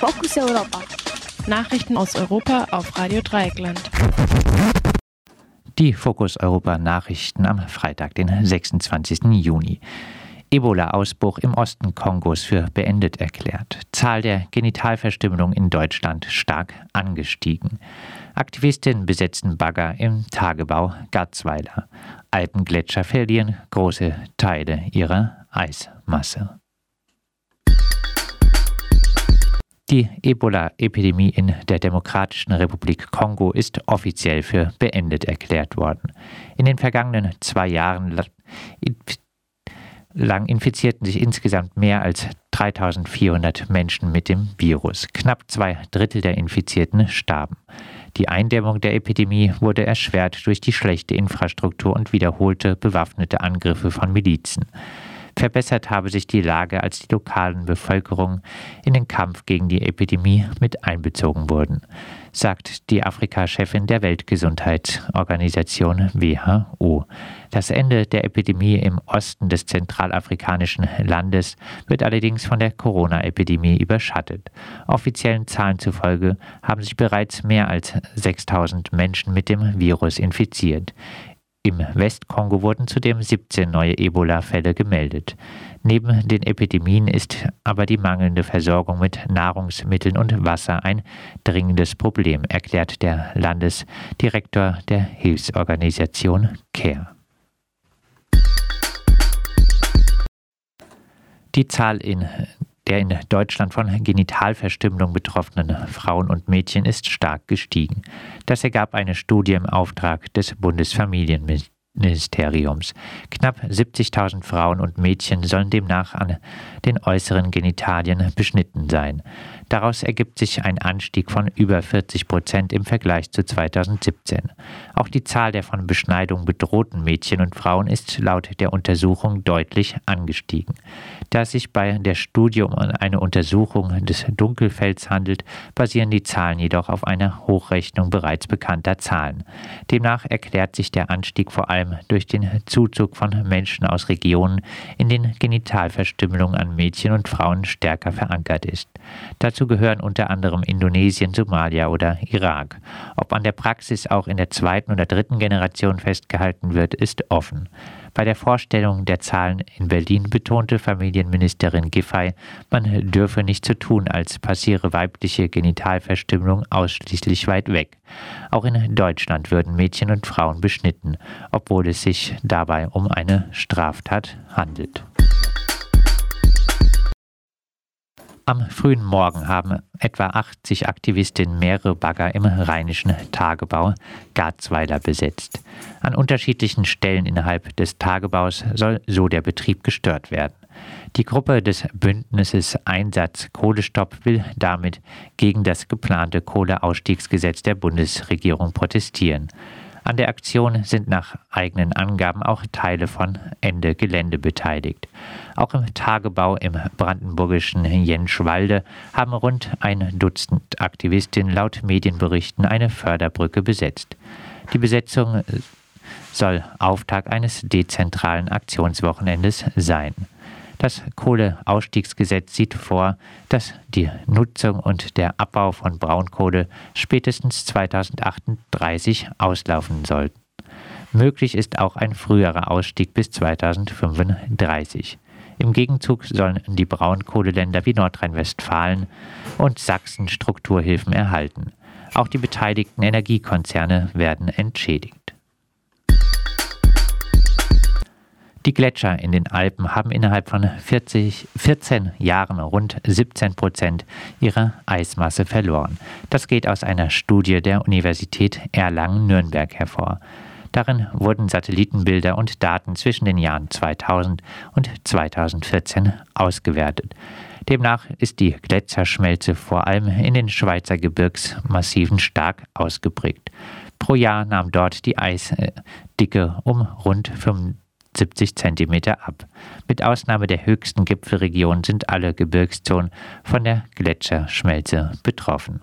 Fokus Europa. Nachrichten aus Europa auf Radio Dreieckland. Die Fokus Europa Nachrichten am Freitag, den 26. Juni. Ebola-Ausbruch im Osten Kongos für beendet erklärt. Zahl der Genitalverstümmelung in Deutschland stark angestiegen. Aktivistinnen besetzen Bagger im Tagebau Garzweiler. Alpengletscher verlieren große Teile ihrer Eismasse. Die Ebola-Epidemie in der Demokratischen Republik Kongo ist offiziell für beendet erklärt worden. In den vergangenen zwei Jahren lang infizierten sich insgesamt mehr als 3400 Menschen mit dem Virus. Knapp zwei Drittel der Infizierten starben. Die Eindämmung der Epidemie wurde erschwert durch die schlechte Infrastruktur und wiederholte bewaffnete Angriffe von Milizen. Verbessert habe sich die Lage, als die lokalen Bevölkerung in den Kampf gegen die Epidemie mit einbezogen wurden, sagt die Afrika-Chefin der Weltgesundheitsorganisation WHO. Das Ende der Epidemie im Osten des zentralafrikanischen Landes wird allerdings von der Corona-Epidemie überschattet. Offiziellen Zahlen zufolge haben sich bereits mehr als 6000 Menschen mit dem Virus infiziert. Im Westkongo wurden zudem 17 neue Ebola-Fälle gemeldet. Neben den Epidemien ist aber die mangelnde Versorgung mit Nahrungsmitteln und Wasser ein dringendes Problem, erklärt der Landesdirektor der Hilfsorganisation CARE. Die Zahl in der in Deutschland von Genitalverstümmelung betroffenen Frauen und Mädchen ist stark gestiegen. Das ergab eine Studie im Auftrag des Bundesfamilienministeriums. Knapp 70.000 Frauen und Mädchen sollen demnach an den äußeren Genitalien beschnitten sein. Daraus ergibt sich ein Anstieg von über 40 Prozent im Vergleich zu 2017. Auch die Zahl der von Beschneidung bedrohten Mädchen und Frauen ist laut der Untersuchung deutlich angestiegen. Da es sich bei der Studie um eine Untersuchung des Dunkelfelds handelt, basieren die Zahlen jedoch auf einer Hochrechnung bereits bekannter Zahlen. Demnach erklärt sich der Anstieg vor allem durch den Zuzug von Menschen aus Regionen, in denen Genitalverstümmelung an Mädchen und Frauen stärker verankert ist. Dazu gehören unter anderem Indonesien, Somalia oder Irak. Ob an der Praxis auch in der zweiten oder dritten Generation festgehalten wird, ist offen. Bei der Vorstellung der Zahlen in Berlin betonte Familienministerin Giffey, man dürfe nicht so tun, als passiere weibliche Genitalverstümmelung ausschließlich weit weg. Auch in Deutschland würden Mädchen und Frauen beschnitten, obwohl es sich dabei um eine Straftat handelt. Am frühen Morgen haben etwa 80 Aktivistinnen mehrere Bagger im rheinischen Tagebau Garzweiler besetzt. An unterschiedlichen Stellen innerhalb des Tagebaus soll so der Betrieb gestört werden. Die Gruppe des Bündnisses Einsatz Kohlestopp will damit gegen das geplante Kohleausstiegsgesetz der Bundesregierung protestieren. An der Aktion sind nach eigenen Angaben auch Teile von Ende Gelände beteiligt. Auch im Tagebau im brandenburgischen Jenschwalde haben rund ein Dutzend Aktivistinnen laut Medienberichten eine Förderbrücke besetzt. Die Besetzung soll Auftakt eines dezentralen Aktionswochenendes sein. Das Kohleausstiegsgesetz sieht vor, dass die Nutzung und der Abbau von Braunkohle spätestens 2038 auslaufen sollten. Möglich ist auch ein früherer Ausstieg bis 2035. Im Gegenzug sollen die Braunkohleländer wie Nordrhein-Westfalen und Sachsen Strukturhilfen erhalten. Auch die beteiligten Energiekonzerne werden entschädigt. Die Gletscher in den Alpen haben innerhalb von 40, 14 Jahren rund 17 Prozent ihrer Eismasse verloren. Das geht aus einer Studie der Universität Erlangen-Nürnberg hervor. Darin wurden Satellitenbilder und Daten zwischen den Jahren 2000 und 2014 ausgewertet. Demnach ist die Gletscherschmelze vor allem in den Schweizer Gebirgsmassiven stark ausgeprägt. Pro Jahr nahm dort die Eisdicke um rund 5 70 cm ab. Mit Ausnahme der höchsten Gipfelregion sind alle Gebirgszonen von der Gletscherschmelze betroffen.